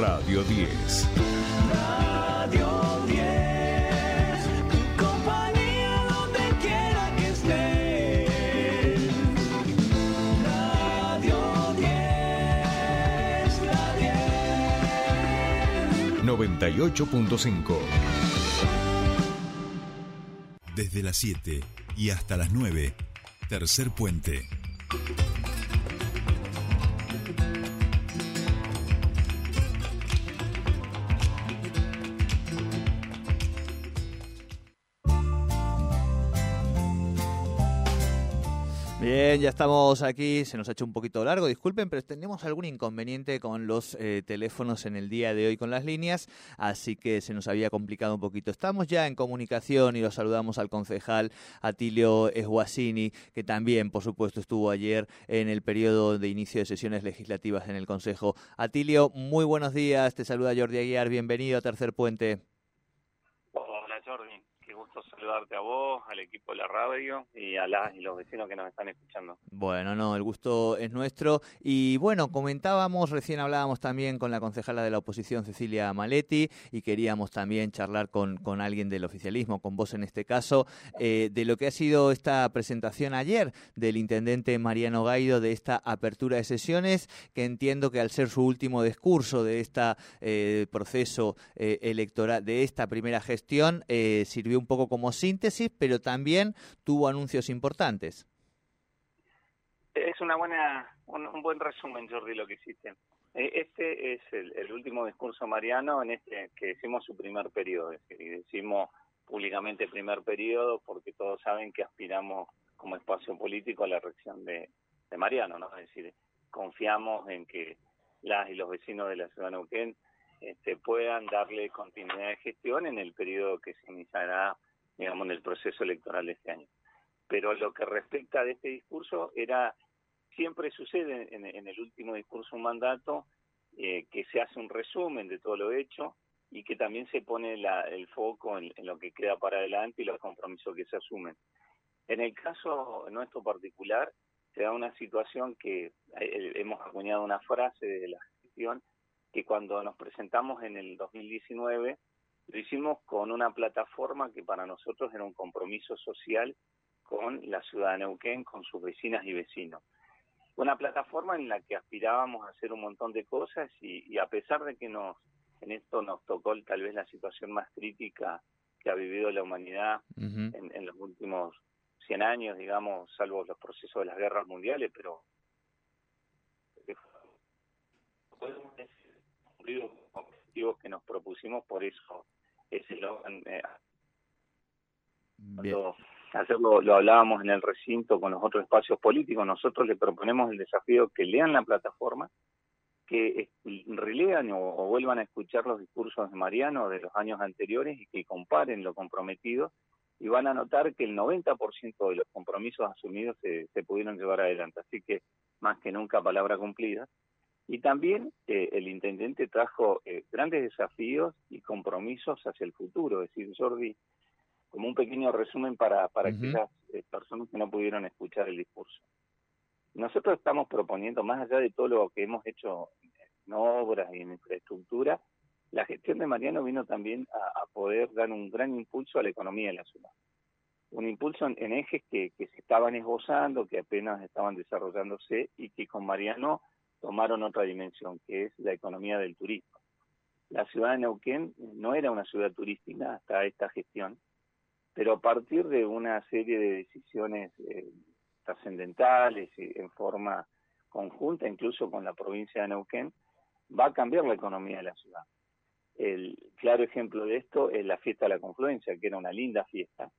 Radio 10. Radio 10, tu compañía donde quiera que estés. Radio 10, la 10. 98.5. Desde las 7 y hasta las 9, tercer puente. Bien, ya estamos aquí, se nos ha hecho un poquito largo, disculpen, pero tenemos algún inconveniente con los eh, teléfonos en el día de hoy con las líneas, así que se nos había complicado un poquito. Estamos ya en comunicación y los saludamos al concejal Atilio Esguasini, que también, por supuesto, estuvo ayer en el periodo de inicio de sesiones legislativas en el Consejo. Atilio, muy buenos días, te saluda Jordi Aguiar, bienvenido a Tercer Puente. Hola Jordi, saludarte a vos, al equipo de la radio y a las y los vecinos que nos están escuchando. Bueno, no, el gusto es nuestro. Y bueno, comentábamos, recién hablábamos también con la concejala de la oposición, Cecilia Maletti, y queríamos también charlar con, con alguien del oficialismo, con vos en este caso, eh, de lo que ha sido esta presentación ayer del intendente Mariano Gaido de esta apertura de sesiones, que entiendo que al ser su último discurso de este proceso eh, electoral, de esta primera gestión, sirvió un poco como síntesis, pero también tuvo anuncios importantes. Es una buena, un, buen resumen, Jordi, lo que hiciste. Eh, Este es el, último discurso mariano en este que decimos su primer periodo, es decir, y decimos públicamente primer periodo porque todos saben que aspiramos como espacio político a la reacción de, de Mariano, ¿no? Es decir, confiamos en que las y los vecinos de la ciudad de Neuquén este, puedan darle continuidad de gestión en el periodo que se iniciará, digamos, en el proceso electoral de este año. Pero lo que respecta de este discurso era, siempre sucede en, en el último discurso un mandato, eh, que se hace un resumen de todo lo hecho y que también se pone la, el foco en, lo que queda para adelante y los compromisos que se asumen. En el caso nuestro particular, se da una situación que eh, hemos acuñado una frase de la gestión, que cuando nos presentamos en el 2019 lo hicimos con una plataforma que para nosotros era un compromiso social con la ciudad de Neuquén, con sus vecinas y vecinos. Una plataforma en la que aspirábamos a hacer un montón de cosas y, y a pesar de que nos en esto nos tocó tal vez la situación más crítica que ha vivido la humanidad en, en los últimos 100 años, digamos, salvo los procesos de las guerras mundiales, pero podemos decir objetivos que nos propusimos, por eso ese eslogan, eh, cuando hacerlo lo hablábamos en el recinto con los otros espacios políticos, nosotros le proponemos el desafío que lean la plataforma, que relean o, o vuelvan a escuchar los discursos de Mariano de los años anteriores y que comparen lo comprometido y van a notar que el 90% de los compromisos asumidos se, se pudieron llevar adelante. Así que más que nunca palabra cumplida. Y también eh, el intendente trajo eh, grandes desafíos y compromisos hacia el futuro. Es decir, Jordi, como un pequeño resumen para, para aquellas eh, personas que no pudieron escuchar el discurso. Nosotros estamos proponiendo, más allá de todo lo que hemos hecho en obras y en infraestructura, la gestión de Mariano vino también a, a poder dar un gran impulso a la economía de la ciudad. Un impulso en, en ejes que, que se estaban esbozando, que apenas estaban desarrollándose y que con Mariano tomaron otra dimensión, que es la economía del turismo. La ciudad de Neuquén no era una ciudad turística hasta esta gestión, pero a partir de una serie de decisiones eh, trascendentales en forma conjunta, incluso con la provincia de Neuquén, va a cambiar la economía de la ciudad. El claro ejemplo de esto es la fiesta de la confluencia, que era una linda fiesta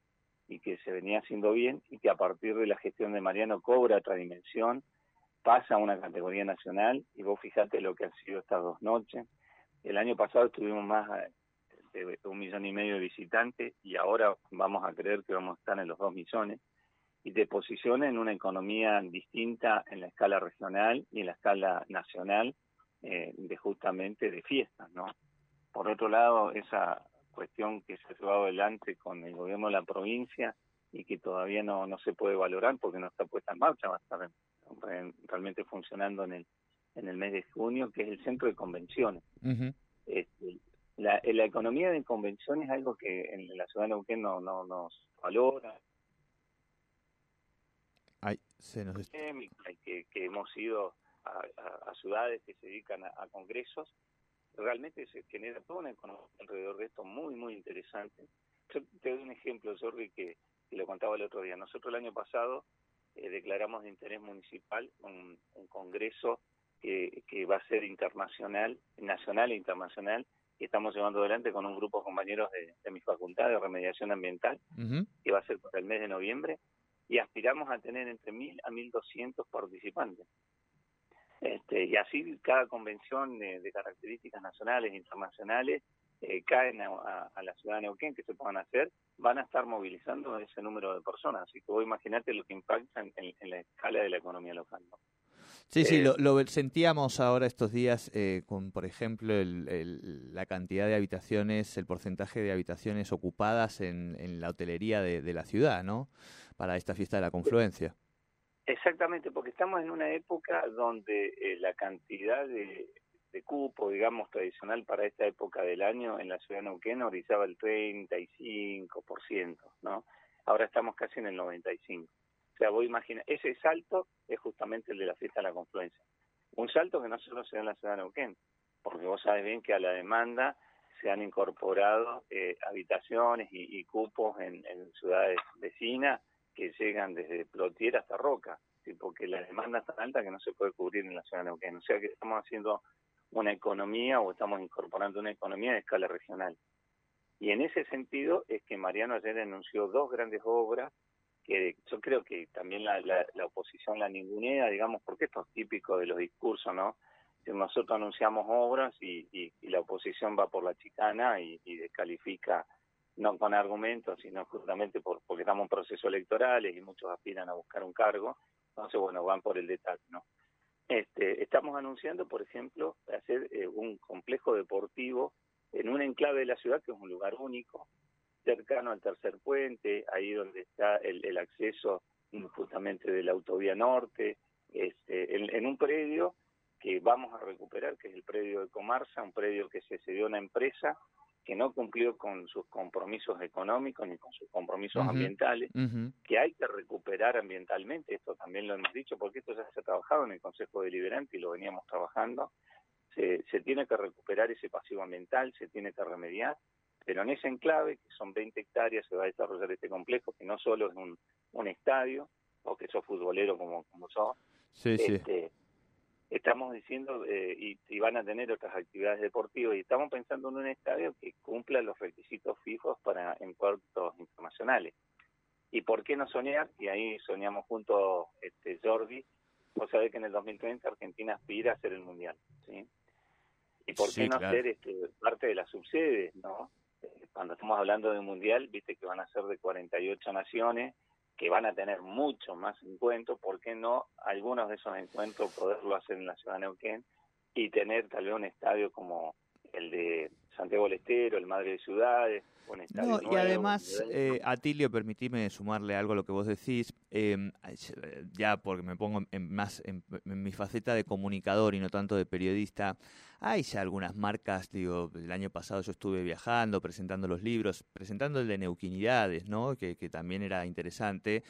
y que se venía haciendo bien y que a partir de la gestión de Mariano cobra otra dimensión, pasa a una categoría nacional y vos fijate lo que han sido estas dos noches. El año pasado tuvimos más eh, de un millón y medio de visitantes y ahora vamos a creer que vamos a estar en los dos millones y te posiciona en una economía distinta en la escala regional y en la escala nacional eh, de justamente de fiestas, ¿no? Por otro lado, esa cuestión que se ha llevado adelante con el gobierno de la provincia y que todavía no, no se puede valorar porque no está puesta en marcha, va realmente funcionando en el en el mes de junio, que es el centro de convenciones. Este, la, la economía de convenciones es algo que en la ciudad de Neuquén no, no nos valora, Ay, se nos... que, que hemos ido a, a- a ciudades que se dedican a, a congresos, realmente se genera toda una economía alrededor de esto muy, muy interesante. Yo te doy un ejemplo, Jordi, que, que lo contaba el otro día. Nosotros el año pasado eh, declaramos de interés municipal un, un congreso que, que va a ser internacional, nacional e internacional, y estamos llevando adelante con un grupo de compañeros de, de mi facultad de remediación ambiental que va a ser para el mes de noviembre, y aspiramos a tener entre 1.000 a 1.200 participantes. Este, y así cada convención de, de características nacionales e internacionales eh, caen a, a- la ciudad de Neuquén que se puedan hacer, van a estar movilizando ese número de personas. Así que vos imaginate lo que impacta en, en- en la escala de la economía local. ¿no? Sí, sí, Eh, lo, lo sentíamos ahora estos días eh, con, por ejemplo, el- el- la cantidad de habitaciones, el porcentaje de habitaciones ocupadas en, en la hotelería de, de la ciudad, ¿no? Para esta fiesta de la confluencia. Exactamente, porque estamos en una época donde eh, la cantidad de, de cupo, digamos, tradicional para esta época del año en la ciudad de Neuquén orizaba el 35%, ¿no? Ahora estamos casi en el 95%. O sea, vos imaginas, ese salto es justamente el de la fiesta de la confluencia. Un salto que no solo se da en la ciudad de Neuquén, porque vos sabes bien que a la demanda se han incorporado eh, habitaciones y, y cupos en, en ciudades vecinas que llegan desde Plotier hasta Roca, porque la demanda es tan alta que no se puede cubrir en la ciudad de Neuquén. O sea que estamos haciendo una economía o estamos incorporando una economía de escala regional. Y en ese sentido es que Mariano ayer anunció dos grandes obras que yo creo que también la, la, la oposición la ningunea, digamos, porque esto es típico de los discursos, ¿no? Nosotros anunciamos obras y, y, y la oposición va por la chicana y, y descalifica no con argumentos, sino justamente por, porque estamos en procesos electorales y muchos aspiran a buscar un cargo, entonces, bueno, van por el detalle, ¿no? Este, estamos anunciando, por ejemplo, hacer eh, un complejo deportivo en un enclave de la ciudad que es un lugar único, cercano al tercer puente, ahí donde está el, el acceso justamente de la autovía norte, este, en, en un predio que vamos a recuperar, que es el predio de Comarsa, un predio que se cedió a una empresa que no cumplió con sus compromisos económicos ni con sus compromisos ambientales, que hay que recuperar ambientalmente, esto también lo hemos dicho, porque esto ya se ha trabajado en el Consejo Deliberante y lo veníamos trabajando, se, se tiene que recuperar ese pasivo ambiental, se tiene que remediar, pero en ese enclave, que son 20 hectáreas, se va a desarrollar este complejo, que no solo es un, un estadio, o que sos futbolero como, como sos, Sí, sí. Estamos diciendo, eh, y, y van a tener otras actividades deportivas, y estamos pensando en un estadio que cumpla los requisitos fijos para encuentros internacionales. ¿Y por qué no soñar? Y ahí soñamos junto este, Jordi, vos sabés que en el 2030 Argentina aspira a ser el Mundial, ¿sí? ¿Y por Sí, qué no claro. ser este, parte de las subsedes, no? Eh, Cuando estamos hablando de un Mundial, viste que van a ser de 48 naciones, que van a tener mucho más encuentros, ¿por qué no algunos de esos encuentros poderlo hacer en la ciudad de Neuquén y tener tal vez un estadio como el de Santiago del Estero, el Madre de Ciudades, un estadio No, y además, eh, Atilio, permitime sumarle algo a lo que vos decís, eh, ya porque me pongo en, más en, en mi faceta de comunicador y no tanto de periodista, hay ya algunas marcas, digo, el año pasado yo estuve viajando, presentando los libros, presentando el de Neuquinidades, ¿no? Que, que también era interesante.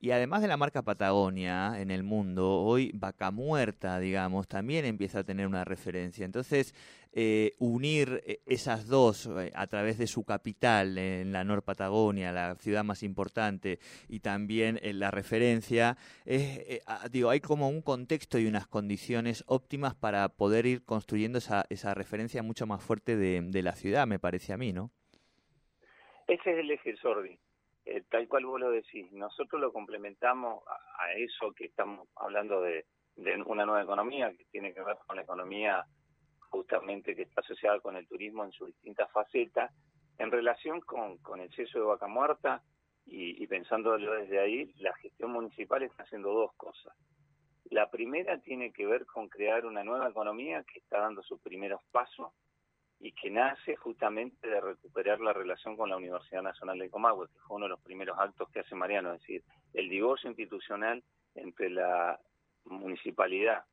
Y además de la marca Patagonia en el mundo, hoy Vaca Muerta, digamos, también empieza a tener una referencia. Entonces, eh, unir eh, esas dos eh, a través de su capital en la Nor Patagonia, la ciudad más importante, y también en la referencia, es, eh, digo, hay como un contexto y unas condiciones óptimas para poder ir construyendo esa, esa referencia mucho más fuerte de, de la ciudad, me parece a mí, ¿no? Ese es el eje Sordi, eh, tal cual vos lo decís. Nosotros lo complementamos a, a eso que estamos hablando de, de una nueva economía que tiene que ver con la economía justamente que está asociada con el turismo en sus distintas facetas, en relación con, con el ceso de vaca muerta y, y pensándolo desde ahí, la gestión municipal está haciendo dos cosas. La primera tiene que ver con crear una nueva economía que está dando sus primeros pasos y que nace justamente de recuperar la relación con la Universidad Nacional de Comahue, que fue uno de los primeros actos que hace Mariano, es decir, el divorcio institucional entre la municipalidad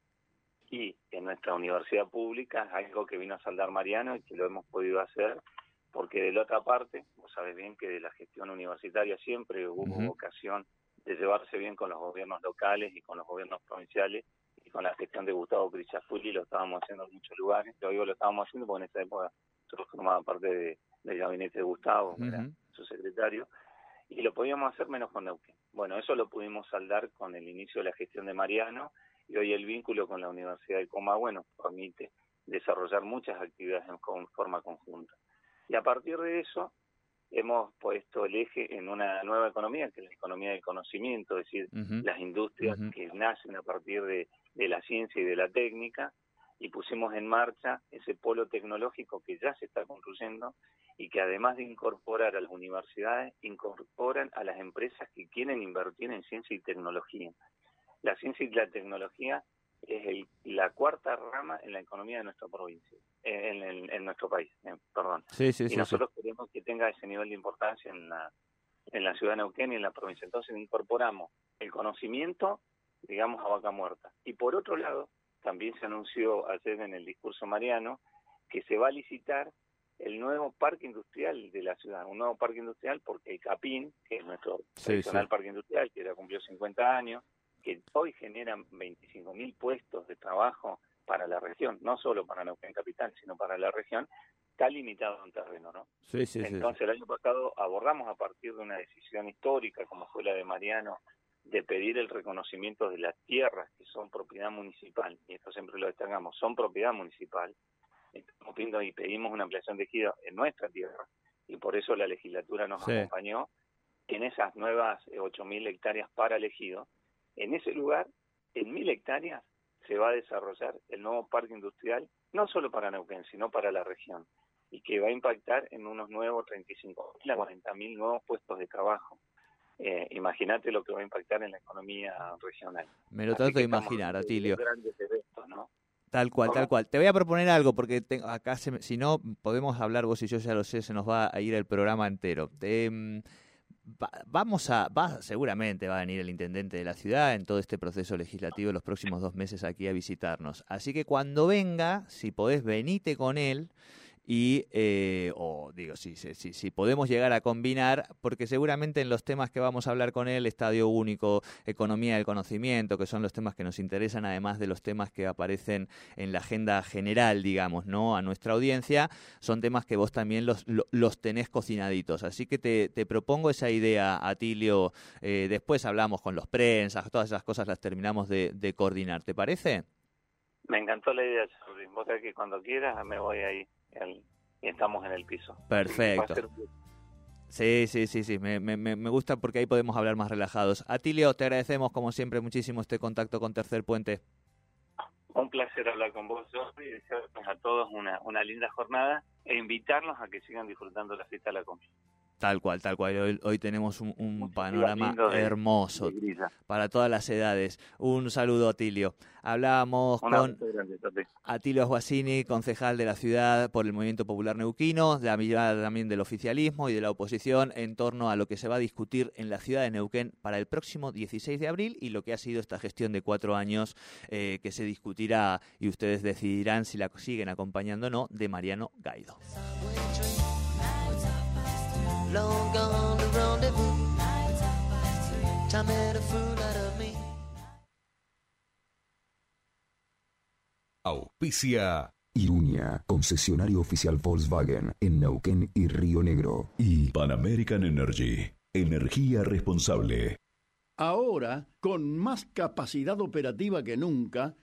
y en nuestra universidad pública algo que vino a saldar Mariano y que lo hemos podido hacer porque de la otra parte, vos sabés bien que de la gestión universitaria siempre hubo Ujú. vocación de llevarse bien con los gobiernos locales y con los gobiernos provinciales y con la gestión de Gustavo Crichafulli lo estábamos haciendo en muchos lugares. Lo digo lo estábamos haciendo porque en esa época yo formaba parte de, del gabinete de Gustavo, era Ujú. su secretario, y lo podíamos hacer menos con Neuquén. Bueno, eso lo pudimos saldar con el inicio de la gestión de Mariano y hoy el vínculo con la Universidad de Comahue nos permite desarrollar muchas actividades en con- forma conjunta. Y a partir de eso hemos puesto el eje en una nueva economía, que es la economía del conocimiento, es decir, las industrias que nacen a partir de, de la ciencia y de la técnica, y pusimos en marcha ese polo tecnológico que ya se está construyendo y que además de incorporar a las universidades, incorporan a las empresas que quieren invertir en ciencia y tecnología. La ciencia y la tecnología es el- la cuarta rama en la economía de nuestra provincia, en, en- en nuestro país, eh, perdón. Sí, sí, y sí, nosotros queremos que tenga ese nivel de importancia en la, en la ciudad de Neuquén y en la provincia. Entonces incorporamos el conocimiento, digamos, a vaca muerta. Y por otro lado, también se anunció ayer en el discurso mariano que se va a licitar el nuevo parque industrial de la ciudad, un nuevo parque industrial porque el CAPIN, que es nuestro tradicional parque industrial, que ya cumplió 50 años, que hoy generan 25 mil puestos de trabajo para la región, no solo para Neuquén Capital, sino para la región, está limitado en terreno, ¿no? Sí, sí. Entonces el año pasado abordamos a partir de una decisión histórica como fue la de Mariano de pedir el reconocimiento de las tierras que son propiedad municipal, y esto siempre lo destacamos, son propiedad municipal, estamos pidiendo y pedimos una ampliación de ejido en nuestra tierra, y por eso la legislatura nos acompañó en esas nuevas eh, 8.000 hectáreas para el ejido. En ese lugar, en 1.000 hectáreas, se va a desarrollar el nuevo parque industrial, no solo para Neuquén, sino para la región y que va a impactar en unos nuevos 35.000 a 40.000 nuevos puestos de trabajo. Eh, Imagínate lo que va a impactar en la economía regional. Me lo trato de imaginar, Atilio. Grandes eventos, ¿no? Tal cual, ¿Cómo? tal cual. Te voy a proponer algo porque tengo- acá, se si no, podemos hablar vos y yo, ya lo sé, se nos va a ir el programa entero. Te, mm, va- vamos a, va, seguramente va a venir el intendente de la ciudad en todo este proceso legislativo los próximos dos meses aquí a visitarnos. Así que cuando venga, si podés, venite con él y, eh, o digo, si, si, si, si podemos llegar a combinar, porque seguramente en los temas que vamos a hablar con él, Estadio Único, Economía del Conocimiento, que son los temas que nos interesan, además de los temas que aparecen en la agenda general, digamos, ¿no? A nuestra audiencia, son temas que vos también los, lo- los tenés cocinaditos. Así que te, te propongo esa idea, Atilio. Eh, después hablamos con los prensas, todas esas cosas las terminamos de, de coordinar. ¿Te parece? Me encantó la idea, Jordi. Vos que cuando quieras me voy ahí y estamos en el piso. Perfecto. Sí, sí, sí, sí, me, me, me me gusta porque ahí podemos hablar más relajados. Atilio, te agradecemos como siempre muchísimo este contacto con Tercer Puente. Un placer hablar con vos, Jordi, y desearles a todos una, una linda jornada e invitarlos a que sigan disfrutando la fiesta de la comida. Tal cual, tal cual. Hoy, hoy tenemos un, panorama de- hermoso de para todas las edades. Un saludo, Atilio. Hablábamos con grande. Atilio Guasini, concejal de la ciudad por el Movimiento Popular Neuquino, de la mirada también del oficialismo y de la oposición en torno a lo que se va a discutir en la ciudad de Neuquén para el próximo 16 de abril y lo que ha sido esta gestión de cuatro años eh, que se discutirá y ustedes decidirán si la siguen acompañando o no de Mariano Gaido. Long gone the rendezvous. Time made a fool out of me. Auspicia Iruña, concesionario oficial Volkswagen en Neuquén y Río Negro. Y Pan American Energy. Energía responsable. Ahora, con más capacidad operativa que nunca,